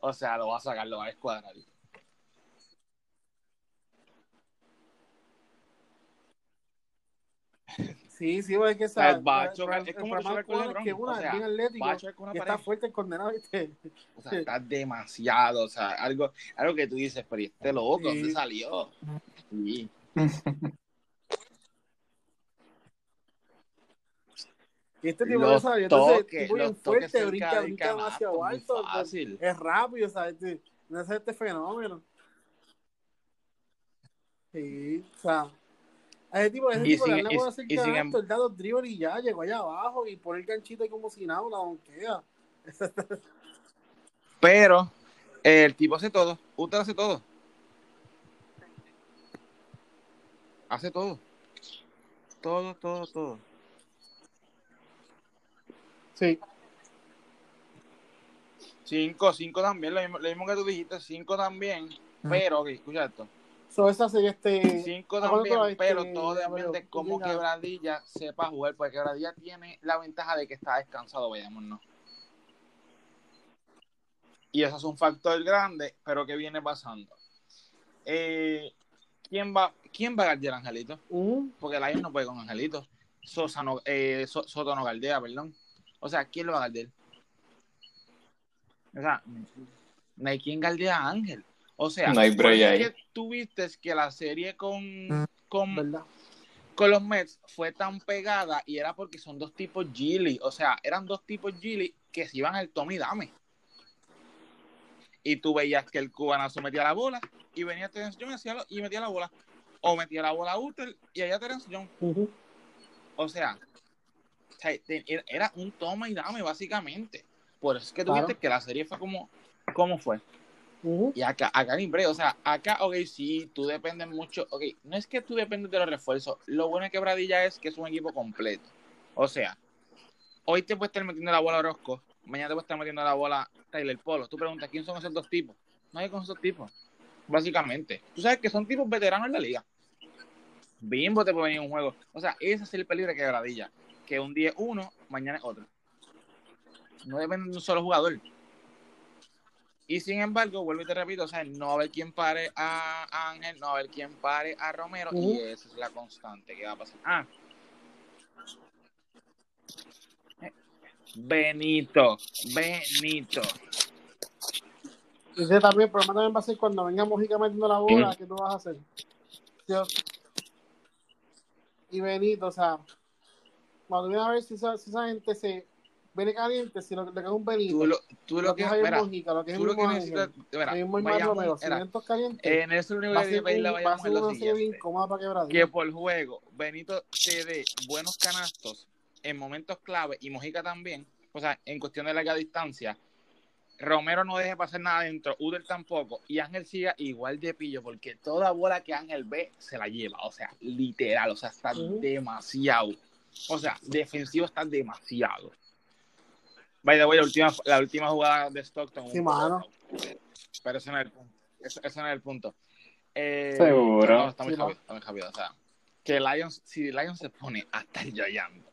B: O sea, lo va a sacar, lo va a descuadrar.
A: Sí, sí, porque es que
B: O sea,
A: esa-
B: va a
A: el-
B: chocar,
A: el-
B: es
A: el
B: como
A: problema
B: con
A: es
B: LeBron,
A: que una
B: o sea,
A: bien atlético,
B: va a chocar con una
A: que
B: pared.
A: está fuerte el condenado, ¿viste?
B: O sea, está demasiado, o sea, algo, algo que tú dices, pero ¿y este loco?
A: Sí.
B: ¿Dónde salió? Sí.
A: Y este tipo
B: Los
A: de entonces,
B: toques,
A: tipo bien fuerte, brinca, brinca demasiado alto, pues,
B: fácil.
A: es rápido, ¿sabes? Este- No es este fenómeno. Sí, o sea, a ese tipo, a ese
B: Y
A: tipo
B: sin-
A: le
B: y-
A: hacer
B: y sin
A: canasto, el dado dribble y ya llegó allá abajo y pone el ganchito ahí como si nada, la donquea.
B: Pero el tipo hace todo. Usted hace todo. Hace todo. Todo, todo, todo.
A: Sí,
B: Cinco, cinco también, lo mismo, lo mismo que tú dijiste, cinco también. Pero, ok, escucha esto.
A: so esa serie este.
B: Cinco
A: ¿a cuánto
B: también,
A: este,
B: pero todo depende de cómo. Quebradilla sepa jugar, porque Quebradilla tiene la ventaja de que está descansado, vayamos, no. Y eso es un factor grande, pero que viene pasando. Eh, ¿quién va, quién va a guardiar Angelito?
A: Ujú.
B: Porque Lions no puede con Angelito. Sosa no, eh, So- Soto no guardea, perdón. O sea, ¿quién lo va a guardiar? O sea, no hay quien guardea a Ángel. O sea,
C: No hay
B: que tú viste que la serie con, con,
A: ¿Verdad?
B: con los Mets fue tan pegada y era porque son dos tipos Gilly. O sea, eran dos tipos Gilly que se iban al Tommy Dame. Y tú veías que el cubanazo metía la bola y venía Terence Young y hacía lo- y metía la bola. O metía la bola a Uter y allá Terence Young.
A: Ujú.
B: O sea, o sea, te- era- era un toma y dame, básicamente. Por eso es que tú
A: Claro.
B: viste que la serie fue como, como fue. Y acá, acá ni break, o sea, acá, ok, sí, tú dependes mucho, ok, no es que tú dependes de los refuerzos, lo bueno de Quebradilla es que es un equipo completo. O sea, hoy te puede estar metiendo la bola a Orozco, mañana te puede estar metiendo la bola Tyler Polo. Tú preguntas, ¿quién son esos dos tipos? No hay con esos tipos, básicamente. Tú sabes que son tipos veteranos en la liga. Bimbo te puede venir un juego. O sea, ese es el peligro de Quebradilla, que un día es uno, mañana es otro. No depende de un solo jugador. Y sin embargo, vuelvo y te repito, o sea, no va a haber quien pare a Ángel, no va a haber quien pare a Romero, y esa es la constante que va a pasar. Ah. Benito, Benito.
A: Ese también, el problema también va a ser cuando venga Mojica metiendo la bola. ¿qué tú vas a hacer? Y Benito, o sea, cuando viene a ver si esa, si esa gente se viene caliente, si lo que le queda un Benito,
B: Tú lo, tú
A: lo que
B: que, mira,
A: Mojica, lo que es
B: tú lo que necesitas, mira,
A: Romero, si calientes,
B: en eso lo único
A: a
B: que pedirle a Bayamón
A: ser
B: es lo siguiente.
A: para
B: que por juego Benito te dé buenos canastos en momentos clave y Mojica también, o sea, en cuestión de larga distancia, Romero no deje pasar nada adentro, Uder tampoco, y Ángel siga igual de pillo, porque toda bola que Ángel ve se la lleva, o sea, literal, o sea, está demasiado, o sea, defensivo está demasiado. By the way, la última, la última jugada de Stockton.
A: Sí, mano.
B: Pero ese no es el punto. Ese, ese no es el punto. Eh,
C: Seguro.
B: No, está muy
A: Sí,
B: rápido, está muy rápido. O sea, que Lions, si Lions se pone a estar yoyando,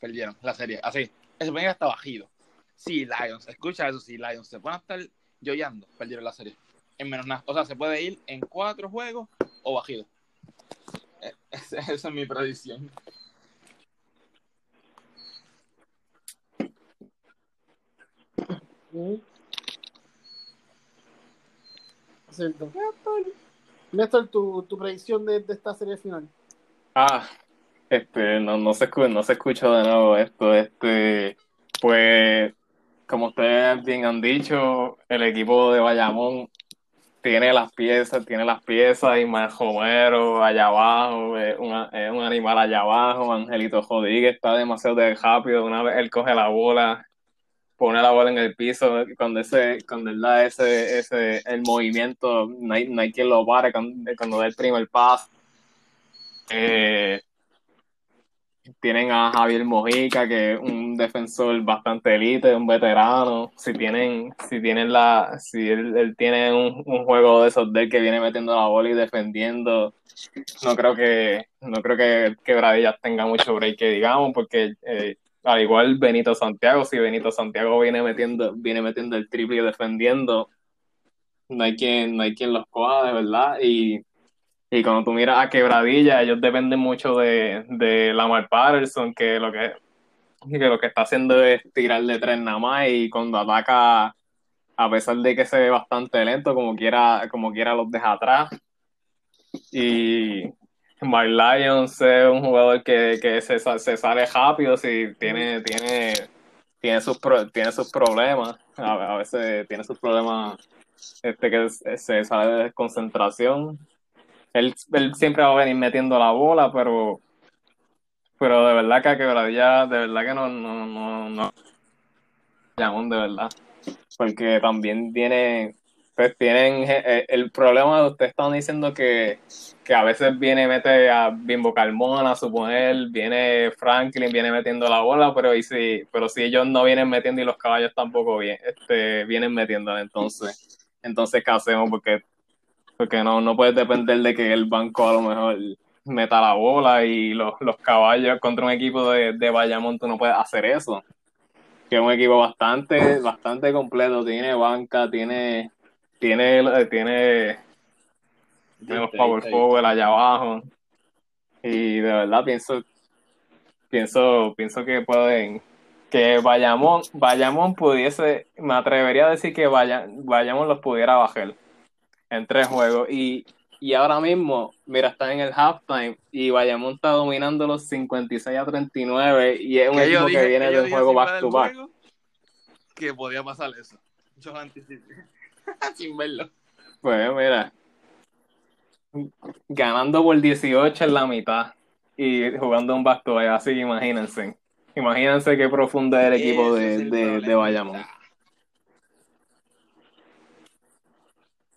B: perdieron la serie. Así, se pone hasta bajido. Si Lions, escucha eso, si Lions se pone a estar yoyando, perdieron la serie. En menos nada. O sea, se puede ir en cuatro juegos o bajido. Eh, esa es mi predicción.
A: Cierto. Néstor, Néstor, tu, tu predicción de, de esta serie final.
C: Ah, este, no, no se escucha, no se escucha de nuevo esto, este, pues, como ustedes bien han dicho, el equipo de Bayamón tiene las piezas, tiene las piezas, y más Romero allá abajo, es, una- es un animal allá abajo, Angelito Rodríguez está demasiado de rápido, una vez él coge la bola, pone la bola en el piso, cuando ese, cuando él da ese, ese, el movimiento, no hay, no hay quien lo pare cuando, cuando da el primer paso. Eh, tienen a Javier Mojica, que es un defensor bastante elite, un veterano. Si tienen, si tienen la, si él, él tiene un, un juego de esos de él que viene metiendo la bola y defendiendo, no creo que, no creo que Quebradillas tenga mucho break digamos, porque eh, al igual Benito Santiago, si Benito Santiago viene metiendo, viene metiendo el triple y defendiendo, no hay quien, no hay quien los coja de verdad. Y y cuando tú miras a Quebradilla, ellos dependen mucho de, de Lamar Patterson, que lo que, que lo que está haciendo es tirar de tres nada más y cuando ataca, a pesar de que se ve bastante lento, como quiera, como quiera los deja atrás. Y Mike Lyons es un jugador que, que se, se sale rápido, si tiene, tiene, tiene, sus, pro- tiene sus problemas, a, veces tiene sus problemas este, que se sale de desconcentración. Él, él siempre va a venir metiendo la bola, pero, pero de verdad que a Quebradilla, de verdad que no, no, no, no, de verdad. Porque también tiene, pues tienen, eh, el problema de ustedes están diciendo que, que a veces viene, mete a Bimbo Carmona, a suponer, viene Franklin, viene metiendo la bola, pero y si, pero si ellos no vienen metiendo y los caballos tampoco bien, este, vienen metiendo, entonces, entonces ¿qué hacemos? Porque porque no, no puedes depender de que el banco a lo mejor meta la bola y los, los caballos contra un equipo de, de Bayamón no puedes hacer eso. Que es un equipo bastante, bastante completo, tiene banca, tiene, tiene, tiene, los power forward allá abajo. Y de verdad pienso, pienso, pienso que pueden, que Bayamón, Bayamón pudiese, me atrevería a decir que Baya- Bayamón los pudiera bajar en tres juegos. Y, y ahora mismo, mira, están en el halftime y Bayamón está dominando los 56 a 39 y es un equipo
D: dije-
C: que viene de un juego back to back.
D: Que podía pasar eso. Yo anticipé. Sin verlo.
C: Pues mira, ganando por 18 en la mitad y jugando un back así imagínense. Imagínense qué profundo es el equipo de,
D: el
C: de, de. Bayamón.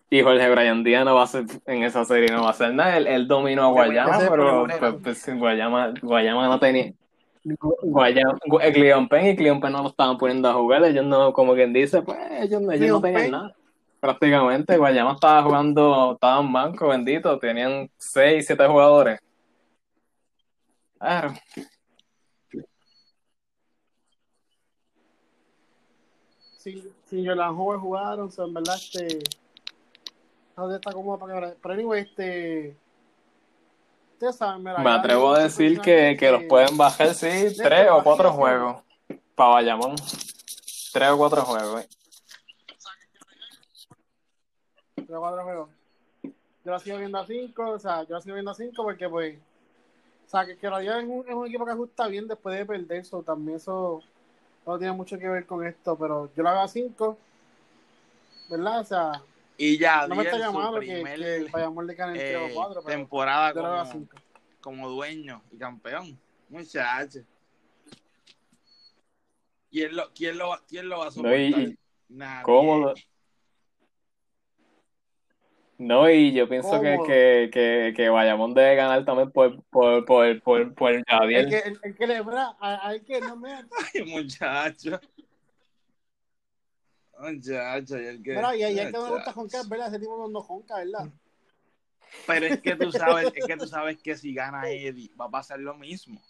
C: Y Jorge Brian Díaz no va a ser en esa serie, no va a hacer nada. Él, él dominó a Guayama, pero pues, pues, Guayama, Guayama no tenía. Guayama, Gu- Cleon Penn y Cleon Penn no lo estaban poniendo a jugar. Ellos no, como quien dice, pues ellos, no- ellos no tenían nada. Prácticamente, Guayama estaba jugando, estaban manco, bendito. Tenían 6, 7 jugadores. Claro.
A: sin, sin Jordan Howard jugaron, o sea, en verdad, este. ¿Dónde está cómodo para que Pero, anyway, este. Ustedes saben, mira,
C: Me atrevo a
A: hay
C: decir que, que los pueden bajar, sí, tres o cuatro juegos para Bayamón. Tres o cuatro juegos.
A: Tres o cuatro juegos. Yo la sigo viendo a cinco, o sea, yo la sigo viendo a cinco porque, pues. O sea, que, que Radilla es un, es un equipo que ajusta bien después de perder, eso también eso no tiene mucho que ver con esto, pero yo la veo a cinco, ¿verdad? O sea,
D: Y ya,
A: no me está llamando que, que en tres
D: eh,
A: o cuatro, pero
D: temporada
A: yo la veo a cinco.
D: como dueño y campeón. Muchacho. ¿Quién lo, quién lo, va- quién lo va a soportar?
C: y-
D: Nadie.
C: cómodo. No, y yo pienso que, que, que, que Bayamón debe ganar también por, por, por, por, por
A: El
C: Yadiel.
A: que, el, el que. Hay que no me.
D: Ay, muchacho. Muchacho, y el que.
A: Mira, y es que me gusta joncar, ¿verdad? Ese tipo no jonca, ¿verdad?
D: Pero es que tú sabes, es que tú sabes que si gana Eddie va a pasar lo mismo.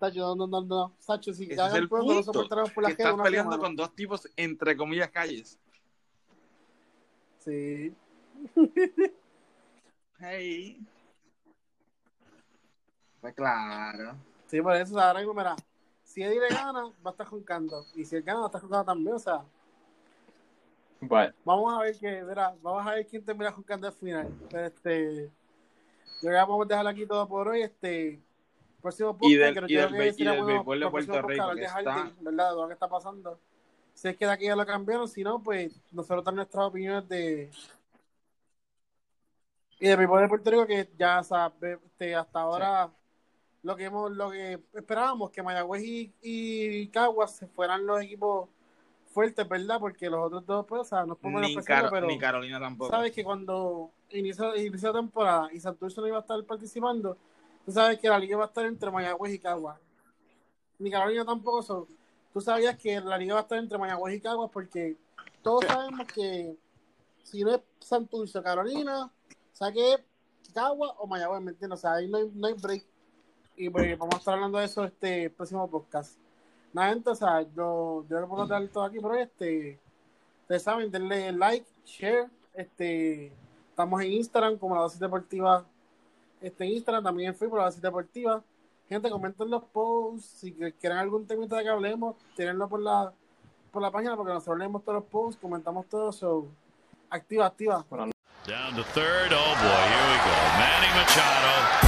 A: Sacho, no, no, no, no. Sacho, si
D: Ese es
A: ganan
D: el
A: pronto, no soportaremos por la
D: estás
A: una
D: peleando
A: semana.
D: con dos tipos entre comillas calles.
A: Sí.
D: Hey. Pues claro.
A: Sí, por eso, ahora mismo, mira, si Eddie le gana, va a estar joncando. Y si él gana, va a estar joncando también, o sea,
C: Bueno,
A: vamos a ver que, mira, vamos a ver quién termina joncando al final. Pero este, yo creo que vamos a dejar aquí todo por hoy, este, próximo podcast,
D: Y del-
A: creo
D: y del
A: que
D: y del
A: bueno
D: béisbol de Puerto Rico, que está-
A: ¿verdad? Que está pasando. Si es que de aquí ya lo cambiaron, si no, pues nosotros tenemos nuestras opiniones de. Y de Pipo de Puerto Rico, que ya sabe, este, hasta ahora lo que hemos, lo que esperábamos, que Mayagüez y, y Caguas fueran los equipos fuertes, ¿verdad? Porque los otros dos, pues, o sea, no es por
D: Ni,
A: pero
D: ni Carolina tampoco.
A: sabes que cuando inició, inició la temporada y Santurce no iba a estar participando, tú sabes que la liga va a estar entre Mayagüez y Caguas. Ni Carolina tampoco son. Tú sabías que la liga va a estar entre Mayagüez y Caguas porque todos sabemos que si no es Santurce o Carolina, o sea que es Caguas o Mayagüez, ¿me entiendes? O sea, ahí no hay, no hay break. Y pues vamos a estar hablando de eso este próximo podcast. Nada, entonces, o sea, yo, yo le puedo dar todo aquí, pero este, ustedes saben, denle like, share, este, estamos en Instagram como la dosis deportiva, este en Instagram, también en Facebook, la dosis deportiva. Gente, comenten los posts, si quieren algún tema de que hablemos, tírenlo por la, por la página, porque nosotros leemos todos los posts, comentamos todo, so, activa, activa.
E: Down to third. Oh boy, here we go. Manny Machado